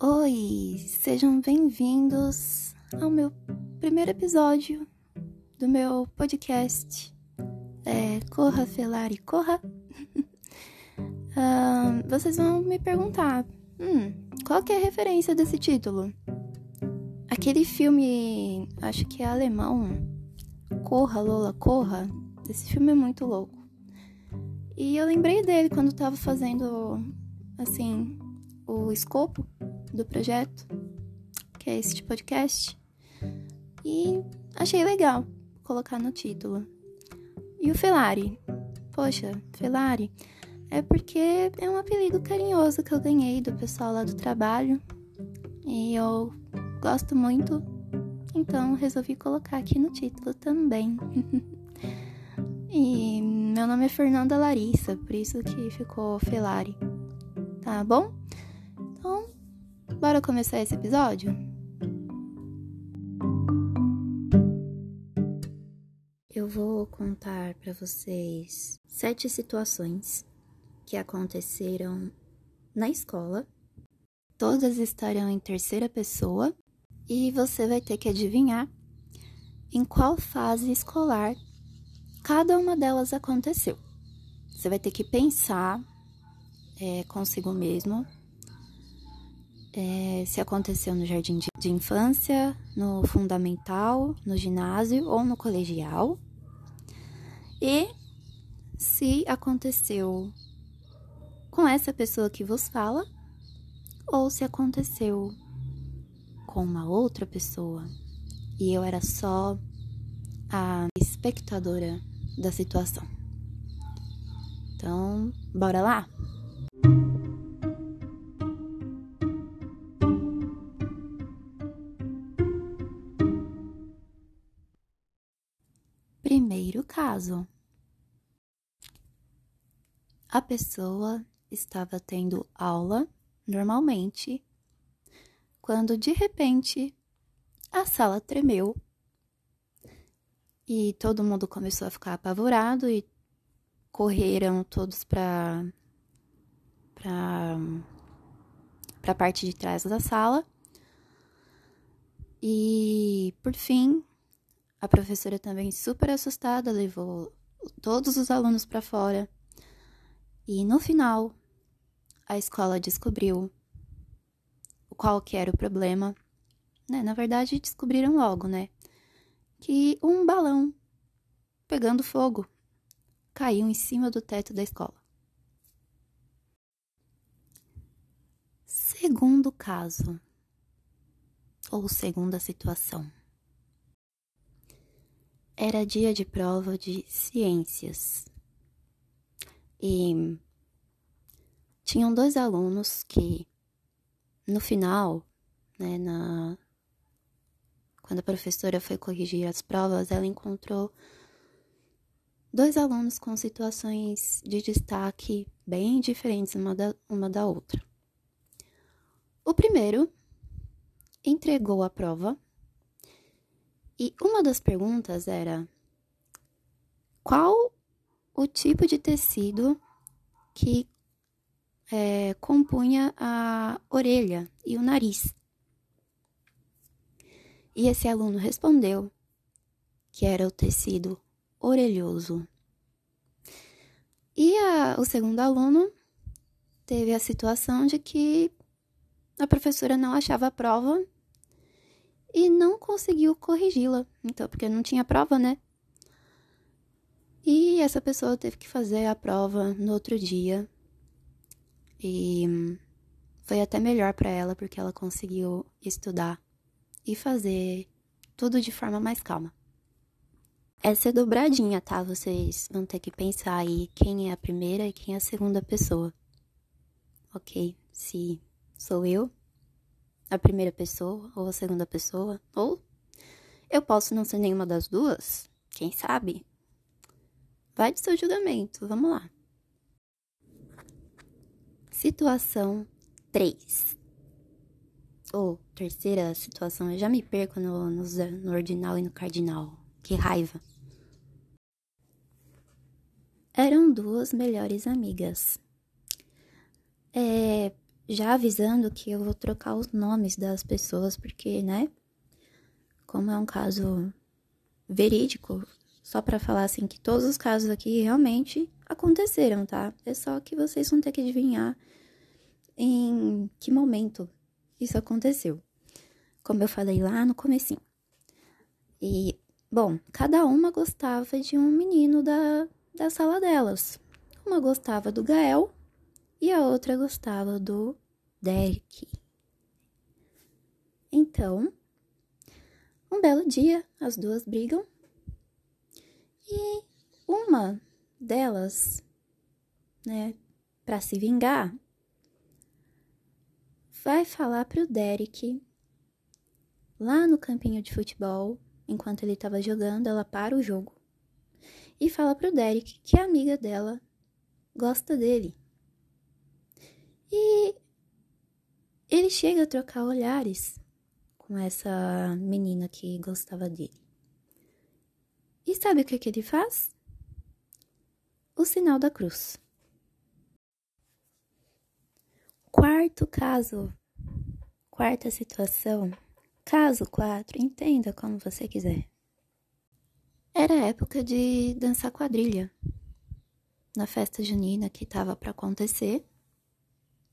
Oi, sejam bem-vindos ao meu primeiro episódio do meu podcast. É, corra, Felari, corra! uh, vocês vão me perguntar, hum, qual que é a referência desse título? Aquele filme, acho que é alemão, Corra, Lola, Corra. Esse filme é muito louco. E eu lembrei dele quando tava fazendo, assim, o escopo do projeto, que é esse podcast. E achei legal colocar no título. E o Felari? Poxa, Felari é porque é um apelido carinhoso que eu ganhei do pessoal lá do trabalho. E eu gosto muito, então resolvi colocar aqui no título também. e meu nome é Fernanda Larissa, por isso que ficou Felari. Tá bom? Bora começar esse episódio? Eu vou contar para vocês sete situações que aconteceram na escola. Todas estarão em terceira pessoa e você vai ter que adivinhar em qual fase escolar cada uma delas aconteceu. Você vai ter que pensar é, consigo mesmo é, se aconteceu no jardim de, de infância, no fundamental, no ginásio ou no colegial. E se aconteceu com essa pessoa que vos fala ou se aconteceu com uma outra pessoa e eu era só a espectadora da situação. Então, bora lá? Caso. A pessoa estava tendo aula normalmente quando de repente a sala tremeu e todo mundo começou a ficar apavorado e correram todos para para para a parte de trás da sala. E por fim, a professora também super assustada levou todos os alunos para fora. E no final, a escola descobriu qual que era o problema. Né? Na verdade, descobriram logo, né? Que um balão pegando fogo caiu em cima do teto da escola. Segundo caso, ou segunda situação. Era dia de prova de ciências. E tinham dois alunos que, no final, né, na, quando a professora foi corrigir as provas, ela encontrou dois alunos com situações de destaque bem diferentes uma da, uma da outra. O primeiro entregou a prova e uma das perguntas era: qual o tipo de tecido que é, compunha a orelha e o nariz? E esse aluno respondeu que era o tecido orelhoso. E a, o segundo aluno teve a situação de que a professora não achava a prova e não conseguiu corrigi-la. Então, porque não tinha prova, né? E essa pessoa teve que fazer a prova no outro dia. E foi até melhor para ela porque ela conseguiu estudar e fazer tudo de forma mais calma. Essa é dobradinha, tá? Vocês vão ter que pensar aí quem é a primeira e quem é a segunda pessoa. Ok, se sou eu, a primeira pessoa ou a segunda pessoa, ou eu posso não ser nenhuma das duas, quem sabe? Vai de seu julgamento, vamos lá. Situação 3. Ou terceira situação, eu já me perco no, no, no ordinal e no cardinal. Que raiva. Eram duas melhores amigas. É, já avisando que eu vou trocar os nomes das pessoas, porque, né? Como é um caso verídico, só para falar assim que todos os casos aqui realmente aconteceram, tá? É só que vocês vão ter que adivinhar em que momento isso aconteceu. Como eu falei lá no comecinho. E, bom, cada uma gostava de um menino da, da sala delas. Uma gostava do Gael e a outra gostava do Derek. Então, um belo dia, as duas brigam e uma delas, né, para se vingar, vai falar pro Derek lá no campinho de futebol, enquanto ele estava jogando, ela para o jogo e fala pro Derek que a amiga dela gosta dele. E ele chega a trocar olhares com essa menina que gostava dele. E sabe o que, que ele faz? O sinal da cruz. Quarto caso, quarta situação, caso 4, entenda como você quiser. Era época de dançar quadrilha. Na festa junina que estava para acontecer,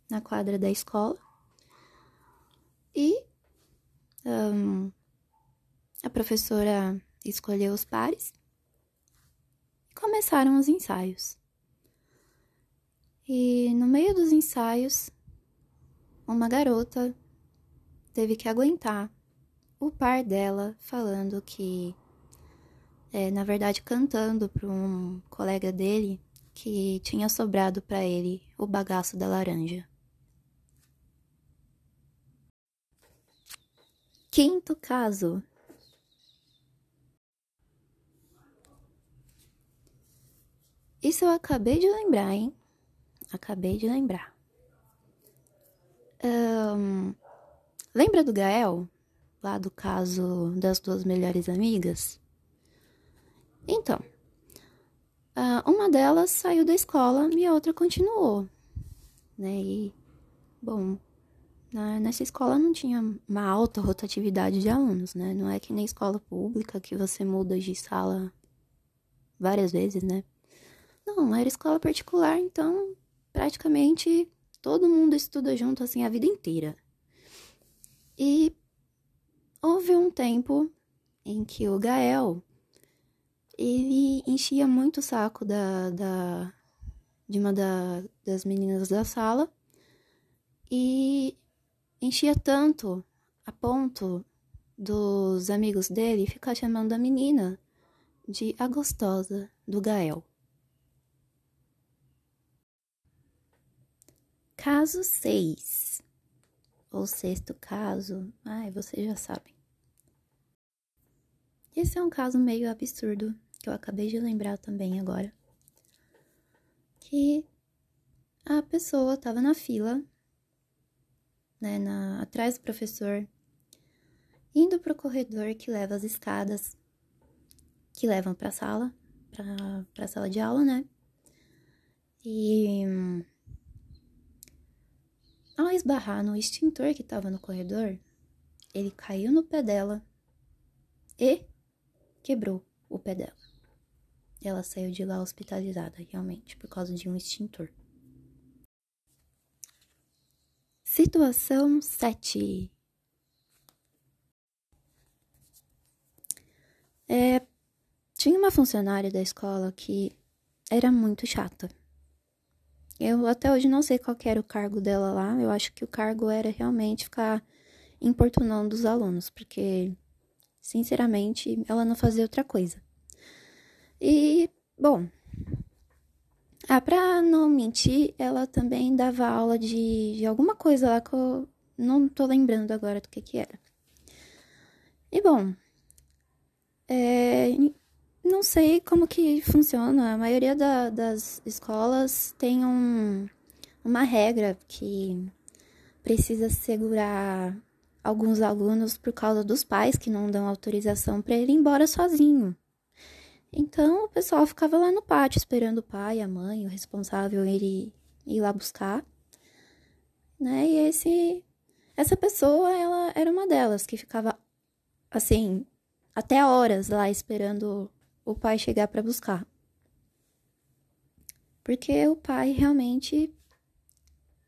na quadra da escola. E um, a professora escolheu os pares e começaram os ensaios. E no meio dos ensaios, uma garota teve que aguentar o par dela falando que, é, na verdade, cantando para um colega dele que tinha sobrado para ele o bagaço da laranja. Quinto caso. Isso eu acabei de lembrar, hein? Acabei de lembrar. Um, lembra do Gael? Lá do caso das duas melhores amigas? Então, uma delas saiu da escola e a outra continuou, né? E, bom, na, nessa escola não tinha uma alta rotatividade de alunos, né? Não é que nem escola pública que você muda de sala várias vezes, né? Não, era escola particular, então praticamente todo mundo estuda junto assim a vida inteira. E houve um tempo em que o Gael ele enchia muito o saco da, da de uma da, das meninas da sala e enchia tanto a ponto dos amigos dele ficar chamando a menina de a gostosa do Gael. Caso 6, ou sexto caso, ai, vocês já sabem. Esse é um caso meio absurdo que eu acabei de lembrar também agora. Que a pessoa estava na fila né, na, atrás do professor, indo para o corredor que leva as escadas que levam para a sala, para a sala de aula, né? E ao esbarrar no extintor que estava no corredor, ele caiu no pé dela e quebrou o pé dela. Ela saiu de lá hospitalizada, realmente, por causa de um extintor. Situação 7. É, tinha uma funcionária da escola que era muito chata. Eu até hoje não sei qual era o cargo dela lá. Eu acho que o cargo era realmente ficar importunando os alunos, porque, sinceramente, ela não fazia outra coisa. E, bom, ah, pra não mentir, ela também dava aula de, de alguma coisa lá que eu não tô lembrando agora do que que era. E bom, é, não sei como que funciona. A maioria da, das escolas tem um, uma regra que precisa segurar alguns alunos por causa dos pais que não dão autorização para ele ir embora sozinho. Então o pessoal ficava lá no pátio esperando o pai, a mãe, o responsável ir, ir lá buscar. né? E esse essa pessoa, ela era uma delas que ficava assim, até horas lá esperando o pai chegar para buscar. Porque o pai realmente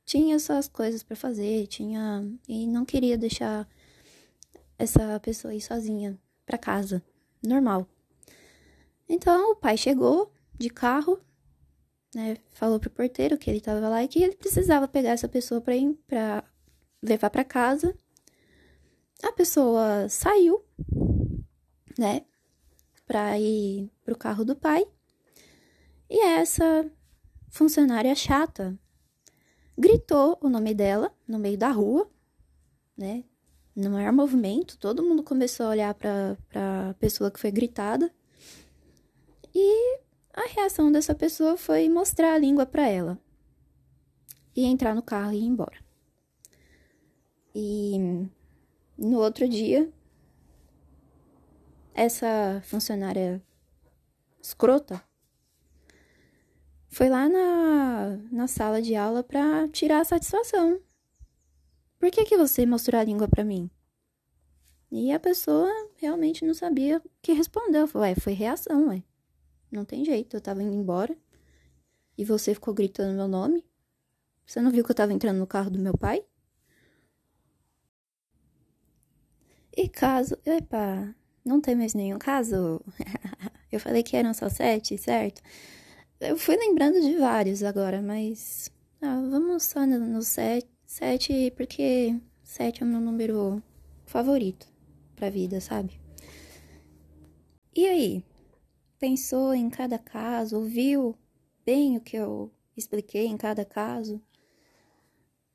tinha suas coisas para fazer, tinha e não queria deixar essa pessoa ir sozinha para casa, normal. Então o pai chegou de carro, né, falou pro porteiro que ele tava lá e que ele precisava pegar essa pessoa para ir para levar para casa. A pessoa saiu, né, para ir pro carro do pai. E essa funcionária chata gritou o nome dela no meio da rua, né? No maior movimento, todo mundo começou a olhar para a pessoa que foi gritada. E a reação dessa pessoa foi mostrar a língua para ela e entrar no carro e ir embora. E no outro dia, essa funcionária escrota foi lá na, na sala de aula para tirar a satisfação. Por que, que você mostrou a língua para mim? E a pessoa realmente não sabia o que responder. Ué, foi reação, ué. Não tem jeito, eu tava indo embora. E você ficou gritando meu nome? Você não viu que eu tava entrando no carro do meu pai? E caso. Epa, não tem mais nenhum caso? eu falei que eram só sete, certo? Eu fui lembrando de vários agora, mas. Ah, vamos só no, no sete, sete, porque sete é o meu número favorito pra vida, sabe? E aí? Pensou em cada caso? Ouviu bem o que eu expliquei em cada caso?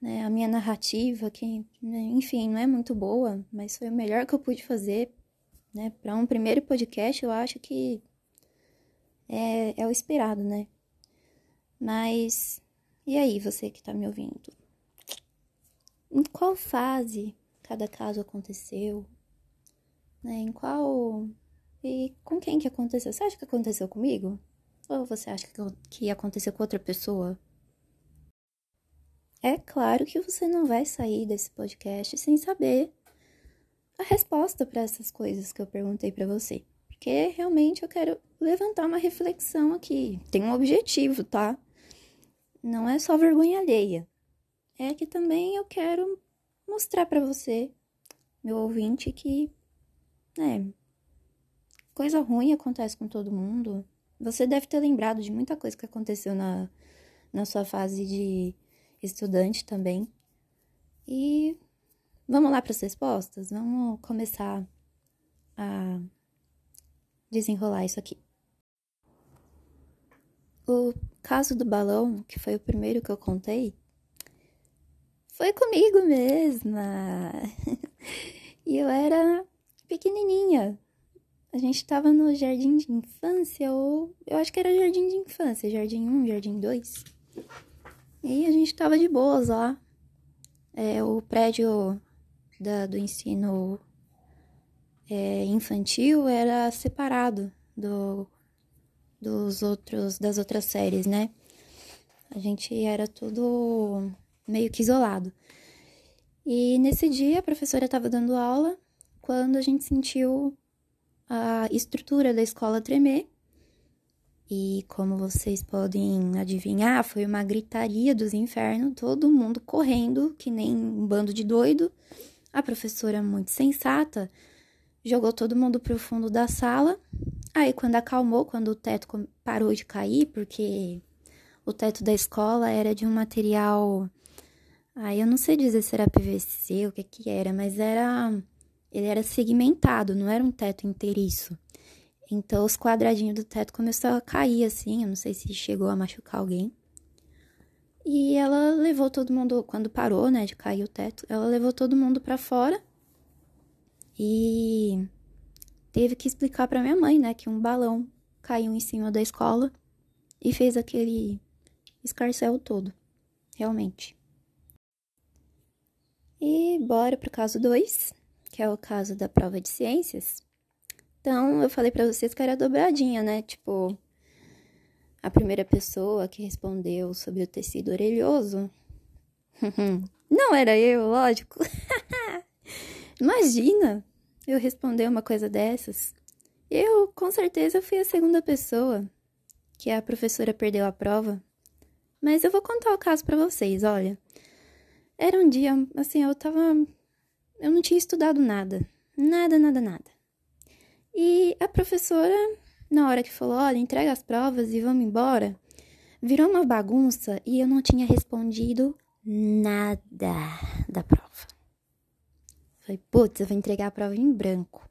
né, a minha narrativa, que, né, enfim, não é muito boa, mas foi o melhor que eu pude fazer, né, para um primeiro podcast, eu acho que é, é o esperado, né? Mas, e aí, você que tá me ouvindo? Em qual fase cada caso aconteceu? Né, em qual. E com quem que aconteceu? Você acha que aconteceu comigo? Ou você acha que, aconteceu com outra pessoa? É claro que você não vai sair desse podcast sem saber a resposta para essas coisas que eu perguntei para você. Porque realmente eu quero levantar uma reflexão aqui. Tem um objetivo, tá? Não é só vergonha alheia. É que também eu quero mostrar para você, meu ouvinte, que, né, coisa ruim acontece com todo mundo. Você deve ter lembrado de muita coisa que aconteceu na, na sua fase de estudante também. E vamos lá para as respostas? Vamos começar a desenrolar isso aqui. O caso do balão, que foi o primeiro que eu contei, foi comigo mesma. e eu era pequenininha. A gente estava no jardim de infância, ou eu acho que era jardim de infância, jardim 1, jardim 2. E a gente tava de boas lá. É, o prédio da, do ensino é, infantil era separado do, dos outros das outras séries, né? A gente era tudo meio que isolado. E nesse dia a professora estava dando aula quando a gente sentiu a estrutura da escola tremer e como vocês podem adivinhar, foi uma gritaria dos infernos, todo mundo correndo, que nem um bando de doido. A professora, muito sensata, jogou todo mundo pro fundo da sala. Aí, quando acalmou, quando o teto parou de cair, porque o teto da escola era de um material. Aí eu não sei dizer se era PVC, o que que era, mas era. Ele era segmentado, não era um teto inteiriço. Então os quadradinhos do teto começaram a cair assim, eu não sei se chegou a machucar alguém. E ela levou todo mundo, quando parou, né, de cair o teto, ela levou todo mundo para fora e teve que explicar para minha mãe, né, que um balão caiu em cima da escola e fez aquele escarcel todo, realmente. E bora pro caso 2, que é o caso da prova de ciências. Então, eu falei para vocês que era dobradinha, né? Tipo, a primeira pessoa que respondeu sobre o tecido orelhoso Não era eu, lógico. Imagina eu responder uma coisa dessas. Eu, com certeza, fui a segunda pessoa que a professora perdeu a prova. Mas eu vou contar o caso para vocês, olha. Era um dia, assim, eu tava. Eu não tinha estudado nada. Nada, nada, nada. E a professora, na hora que falou: olha, entrega as provas e vamos embora, virou uma bagunça e eu não tinha respondido nada da prova. Falei, putz, eu vou entregar a prova em branco.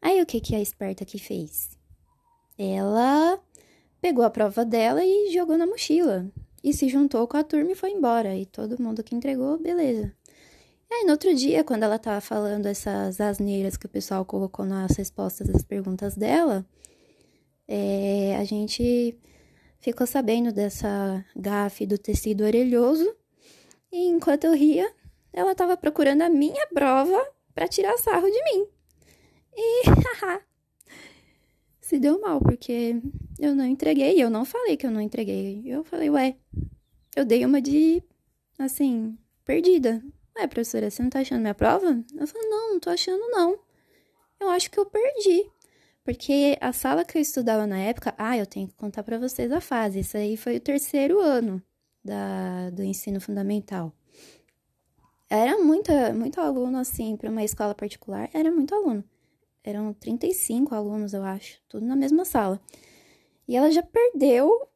Aí o que, que a esperta aqui fez? Ela pegou a prova dela e jogou na mochila. E se juntou com a turma e foi embora. E todo mundo que entregou, beleza. Aí, no outro dia, quando ela tava falando essas asneiras que o pessoal colocou nas respostas das perguntas dela, é, a gente ficou sabendo dessa gafe do tecido orelhoso. E enquanto eu ria, ela tava procurando a minha prova para tirar sarro de mim. E, haha, se deu mal, porque eu não entreguei. Eu não falei que eu não entreguei. Eu falei, ué, eu dei uma de, assim, perdida. Ué, professora, você não tá achando minha prova? Eu falei, não, não tô achando, não. Eu acho que eu perdi. Porque a sala que eu estudava na época, ah, eu tenho que contar para vocês a fase. Isso aí foi o terceiro ano da, do ensino fundamental. Era muita, muito aluno, assim, para uma escola particular, era muito aluno. Eram 35 alunos, eu acho, tudo na mesma sala. E ela já perdeu,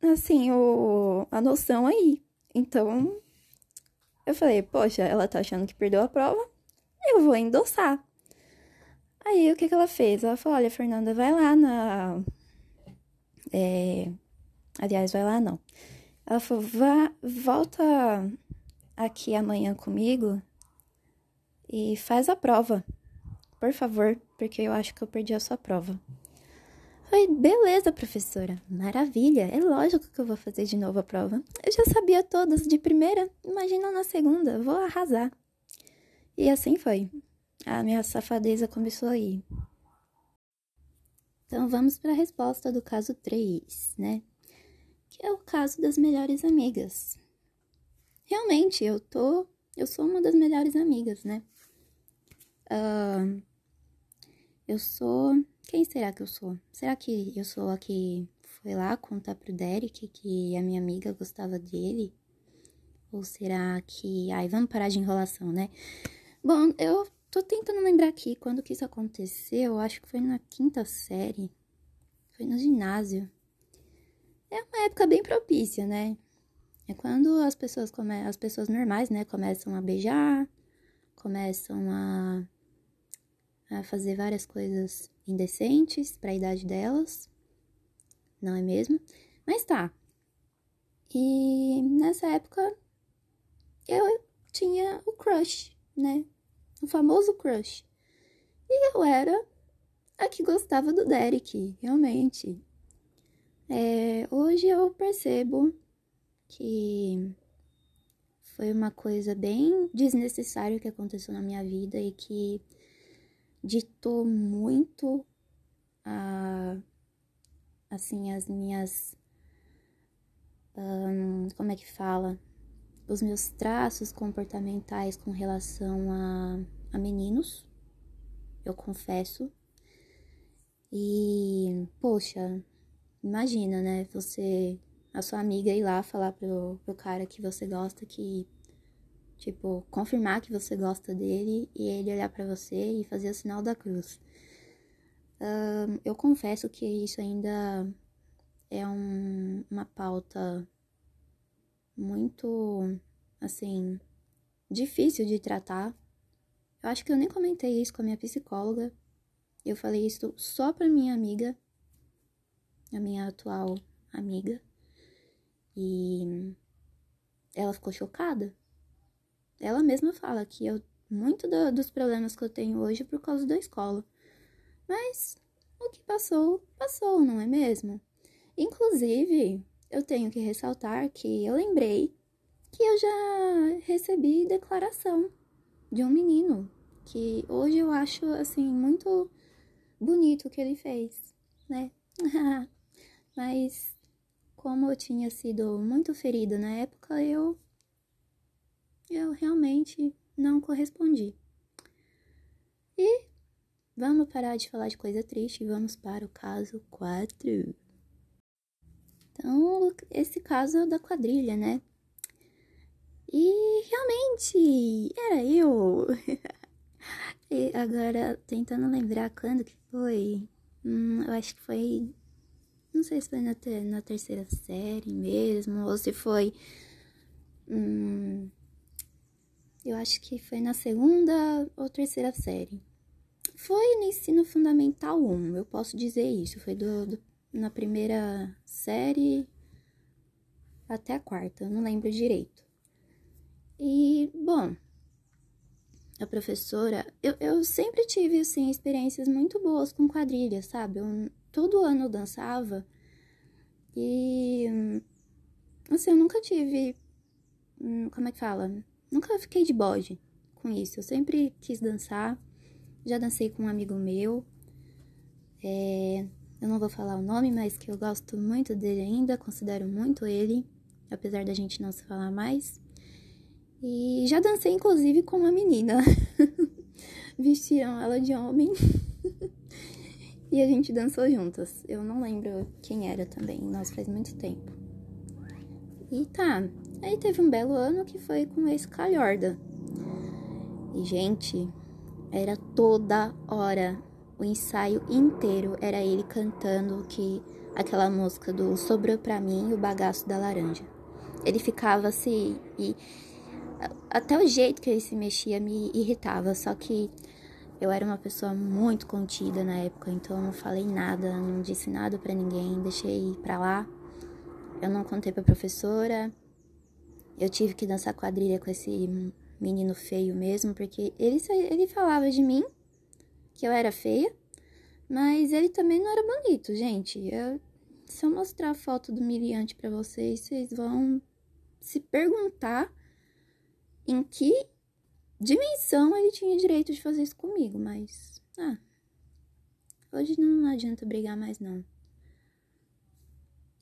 assim, o, a noção aí. Então, eu falei, poxa, ela tá achando que perdeu a prova, eu vou endossar. Aí, o que que ela fez? Ela falou, olha, Fernanda, vai lá na... É... Aliás, vai lá não. Ela falou, vá, volta aqui amanhã comigo e faz a prova. Por favor, porque eu acho que eu perdi a sua prova. Falei, beleza, professora. Maravilha. É lógico que eu vou fazer de novo a prova. Eu já sabia todas de primeira. Imagina na segunda. Vou arrasar. E assim foi. A minha safadeza começou aí. Então vamos para a resposta do caso 3, né? Que é o caso das melhores amigas. Realmente, eu tô. Eu sou uma das melhores amigas, né? Uh, eu sou. Quem será que eu sou? Será que eu sou a que foi lá contar pro Derek que a minha amiga gostava dele? Ou será que. Ai, vamos parar de enrolação, né? Bom, eu tô tentando lembrar aqui quando que isso aconteceu. Acho que foi na quinta série. Foi no ginásio. É uma época bem propícia, né? É quando as pessoas come... as pessoas normais, né, começam a beijar, começam a a fazer várias coisas indecentes para a idade delas, não é mesmo? Mas tá. E nessa época eu tinha o crush, né? O famoso crush. E eu era a que gostava do Derek, realmente. É, hoje eu percebo que foi uma coisa bem desnecessária que aconteceu na minha vida e que ditou muito a assim as minhas um, como é que fala? Os meus traços comportamentais com relação a, a meninos eu confesso. E poxa imagina né você a sua amiga ir lá falar pro, pro cara que você gosta que Tipo, confirmar que você gosta dele e ele olhar para você e fazer o sinal da cruz. Um, eu confesso que isso ainda é um, uma pauta muito, assim, difícil de tratar. Eu acho que eu nem comentei isso com a minha psicóloga. Eu falei isso só pra minha amiga, a minha atual amiga. E ela ficou chocada. Ela mesma fala que eu, muito do, dos problemas que eu tenho hoje é por causa da escola. Mas o que passou, passou, não é mesmo? Inclusive, eu tenho que ressaltar que eu lembrei que eu já recebi declaração de um menino que hoje eu acho assim muito bonito o que ele fez, né? Mas como eu tinha sido muito ferida na época, eu eu realmente não correspondi. E vamos parar de falar de coisa triste e vamos para o caso 4. Então, esse caso é da quadrilha, né? E realmente era eu. e agora, tentando lembrar quando que foi. Hum, eu acho que foi. Não sei se foi na, ter, na terceira série mesmo, ou se foi. Hum, eu acho que foi na segunda ou terceira série. Foi no ensino fundamental 1, eu posso dizer isso. Foi do, do na primeira série até a quarta, não lembro direito. E, bom, a professora, eu, eu sempre tive, assim, experiências muito boas com quadrilha, sabe? Eu, todo ano eu dançava e, assim, eu nunca tive, hum, como é que fala? Nunca fiquei de bode com isso. Eu sempre quis dançar, já dancei com um amigo meu, é, eu não vou falar o nome, mas que eu gosto muito dele ainda, considero muito ele, apesar da gente não se falar mais. E já dancei, inclusive, com uma menina. Vestiram ela de homem. e a gente dançou juntas. Eu não lembro quem era também, nós faz muito tempo. E tá. Aí teve um belo ano que foi com esse calhorda. E, gente, era toda hora. O ensaio inteiro era ele cantando que aquela música do Sobrou pra mim o bagaço da laranja. Ele ficava assim e até o jeito que ele se mexia me irritava, só que eu era uma pessoa muito contida na época, então eu não falei nada, não disse nada para ninguém, deixei pra lá. Eu não contei pra professora. Eu tive que dançar quadrilha com esse menino feio mesmo, porque ele, ele falava de mim que eu era feia, mas ele também não era bonito, gente. Eu, se eu mostrar a foto do miliante para vocês, vocês vão se perguntar em que dimensão ele tinha direito de fazer isso comigo, mas. Ah. Hoje não adianta brigar mais, não.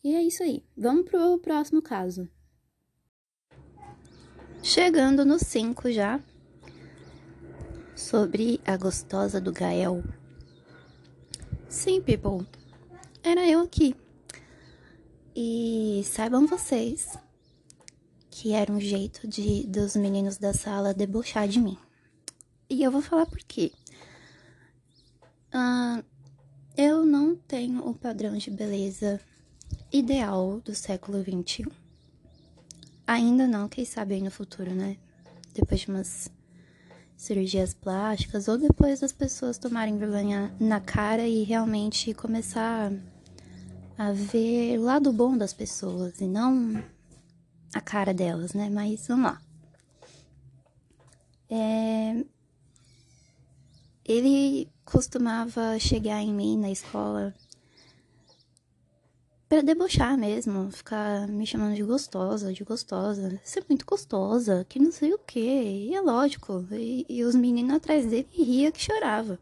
E é isso aí. Vamos pro próximo caso. Chegando no 5 já. Sobre a gostosa do Gael. Sim, people. Era eu aqui. E saibam vocês que era um jeito de dos meninos da sala debochar de mim. E eu vou falar por quê. Uh, eu não tenho o padrão de beleza ideal do século XXI. Ainda não, quem sabe aí no futuro, né? Depois de umas cirurgias plásticas ou depois das pessoas tomarem vergonha na cara e realmente começar a ver o lado bom das pessoas e não a cara delas, né? Mas vamos lá. É... Ele costumava chegar em mim na escola para debochar mesmo, ficar me chamando de gostosa, de gostosa, ser muito gostosa, que não sei o que, e é lógico, e, e os meninos atrás dele ria que chorava.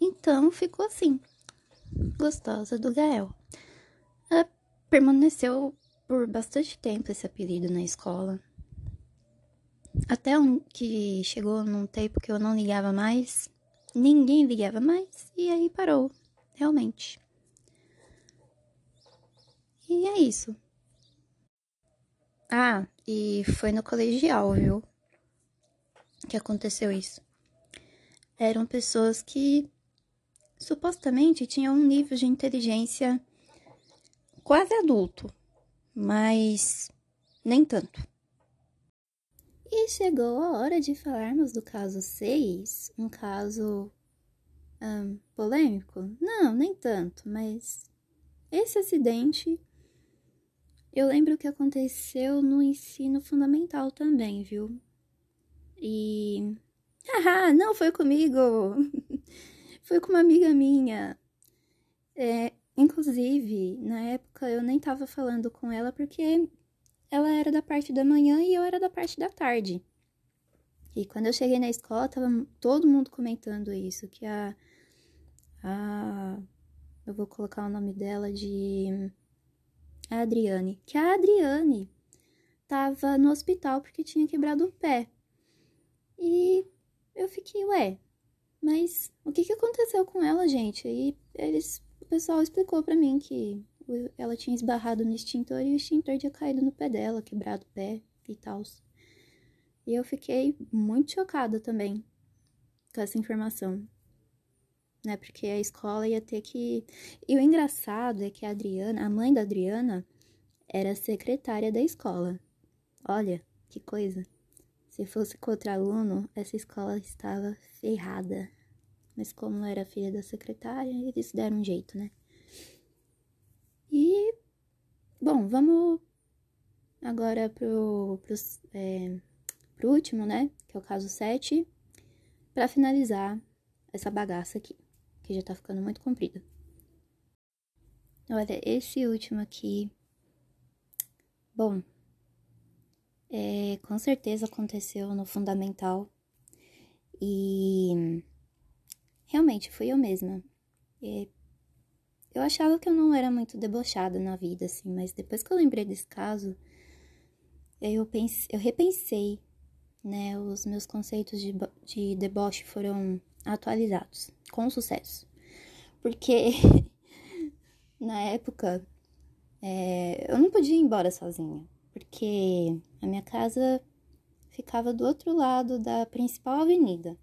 Então ficou assim, gostosa do Gael. Ela permaneceu por bastante tempo esse apelido na escola. Até um que chegou num tempo que eu não ligava mais, ninguém ligava mais, e aí parou, realmente. E é isso. Ah, e foi no colegial, viu? Que aconteceu isso. Eram pessoas que supostamente tinham um nível de inteligência quase adulto mas nem tanto. E chegou a hora de falarmos do caso 6, um caso um, polêmico? Não, nem tanto, mas esse acidente eu lembro que aconteceu no ensino fundamental também, viu? E. Haha, não foi comigo! foi com uma amiga minha. É, Inclusive, na época eu nem tava falando com ela porque ela era da parte da manhã e eu era da parte da tarde. E quando eu cheguei na escola, tava todo mundo comentando isso, que a a eu vou colocar o nome dela de a Adriane, que a Adriane tava no hospital porque tinha quebrado o pé. E eu fiquei, ué, mas o que que aconteceu com ela, gente? E eles, o pessoal explicou para mim que ela tinha esbarrado no extintor e o extintor tinha caído no pé dela, quebrado o pé e tal. E eu fiquei muito chocada também com essa informação. Né? Porque a escola ia ter que. E o engraçado é que a Adriana, a mãe da Adriana, era secretária da escola. Olha, que coisa. Se fosse contra aluno, essa escola estava ferrada. Mas como era filha da secretária, eles deram um jeito, né? E, bom, vamos agora pro, pro, é, pro último, né? Que é o caso 7, para finalizar essa bagaça aqui, que já tá ficando muito comprida. Olha, esse último aqui. Bom, é, com certeza aconteceu no fundamental. E realmente fui eu mesma. E eu achava que eu não era muito debochada na vida, assim, mas depois que eu lembrei desse caso, eu, pense, eu repensei, né? Os meus conceitos de, de deboche foram atualizados, com sucesso. Porque na época é, eu não podia ir embora sozinha, porque a minha casa ficava do outro lado da principal avenida,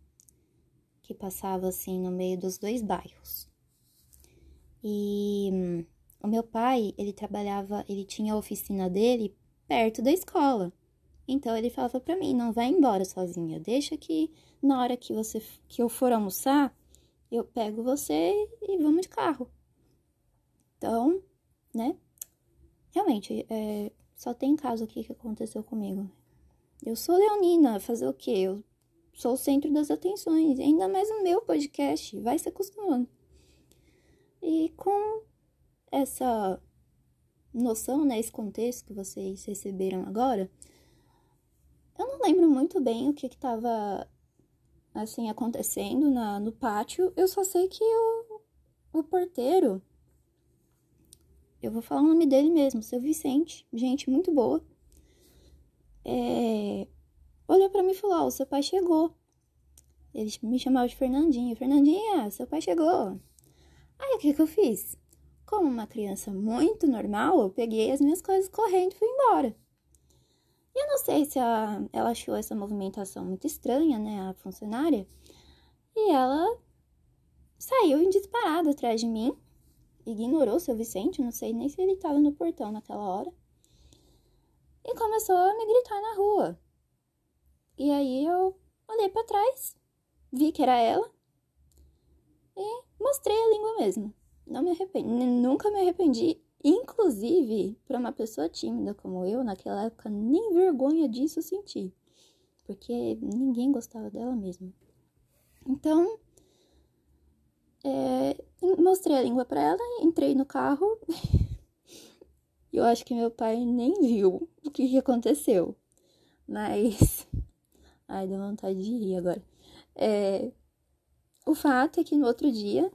que passava assim no meio dos dois bairros. E hum, o meu pai, ele trabalhava, ele tinha a oficina dele perto da escola. Então ele falava para mim, não vai embora sozinha, deixa que na hora que você que eu for almoçar, eu pego você e vamos de carro. Então, né? Realmente, é, só tem caso aqui que aconteceu comigo. Eu sou leonina, fazer o quê? Eu sou o centro das atenções, ainda mais no meu podcast, vai se acostumando. E com essa noção, né, esse contexto que vocês receberam agora, eu não lembro muito bem o que estava assim acontecendo na, no pátio. Eu só sei que o, o porteiro, eu vou falar o nome dele mesmo, seu Vicente, gente muito boa, é, olhou para mim e falou: oh, seu pai chegou. Ele me chamava de Fernandinha. Fernandinha, seu pai chegou. Aí o que, que eu fiz? Como uma criança muito normal, eu peguei as minhas coisas correndo e fui embora. Eu não sei se a, ela achou essa movimentação muito estranha, né, a funcionária, e ela saiu em disparado atrás de mim, ignorou seu Vicente, não sei nem se ele estava no portão naquela hora, e começou a me gritar na rua. E aí eu olhei para trás, vi que era ela, e mostrei a língua mesmo. Não me arrependi, nunca me arrependi. Inclusive, para uma pessoa tímida como eu, naquela época, nem vergonha disso senti. Porque ninguém gostava dela mesmo. Então, é, mostrei a língua para ela, entrei no carro. eu acho que meu pai nem viu o que, aconteceu. Mas. Ai, deu vontade de rir agora. É, o fato é que no outro dia,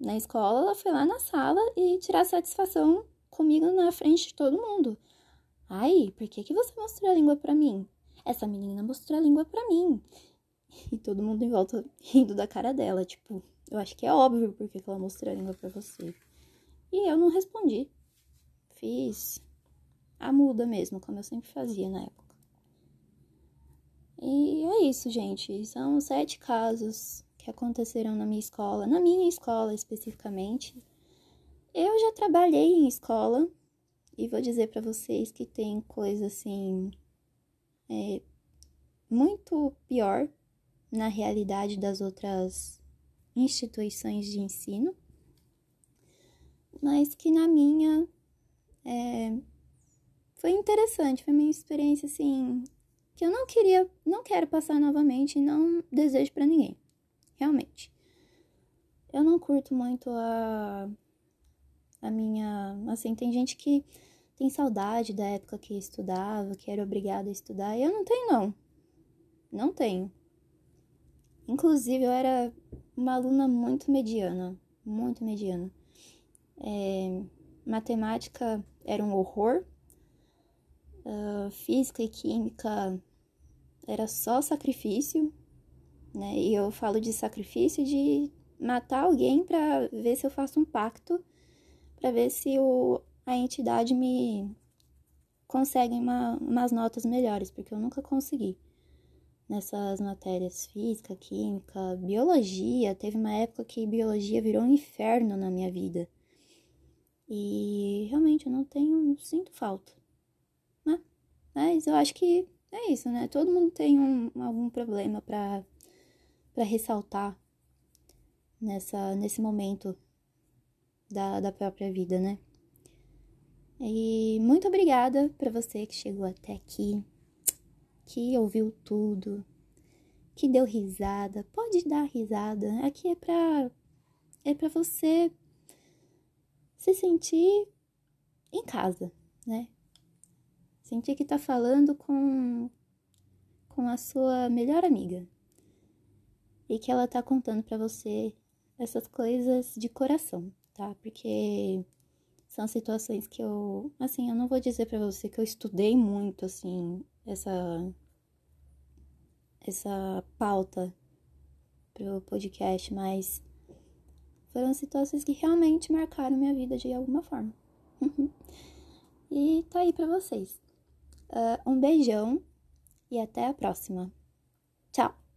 na escola, ela foi lá na sala e tirar satisfação comigo na frente de todo mundo. Ai, por que, que você mostrou a língua para mim? Essa menina mostrou a língua para mim. E todo mundo em volta rindo da cara dela, tipo, eu acho que é óbvio por que ela mostrou a língua para você. E eu não respondi. Fiz a muda mesmo, como eu sempre fazia na época. E é isso, gente. São sete casos que aconteceram na minha escola, na minha escola especificamente. Eu já trabalhei em escola e vou dizer para vocês que tem coisa assim é, muito pior na realidade das outras instituições de ensino, mas que na minha é, foi interessante, foi uma experiência assim que eu não queria, não quero passar novamente e não desejo para ninguém realmente. Eu não curto muito a, a minha. Assim, tem gente que tem saudade da época que estudava, que era obrigada a estudar. Eu não tenho, não. Não tenho. Inclusive, eu era uma aluna muito mediana. Muito mediana. É, matemática era um horror. Uh, física e química era só sacrifício, né? E eu falo de sacrifício de matar alguém para ver se eu faço um pacto, para ver se o, a entidade me consegue uma, umas notas melhores, porque eu nunca consegui nessas matérias física, química, biologia. Teve uma época que biologia virou um inferno na minha vida. E realmente eu não tenho, sinto falta. Né? Mas eu acho que é isso, né? Todo mundo tem um, algum problema para para ressaltar nessa nesse momento da, da própria vida, né? E muito obrigada para você que chegou até aqui que ouviu tudo, que deu risada, pode dar risada. Aqui é pra é para você se sentir em casa, né? Sentir que tá falando com com a sua melhor amiga. E que ela tá contando para você essas coisas de coração, tá? Porque são situações que eu, assim, eu não vou dizer para você que eu estudei muito assim essa essa pauta pro podcast, mas foram situações que realmente marcaram minha vida de alguma forma. e tá aí para vocês. Uh, um beijão e até a próxima. Tchau!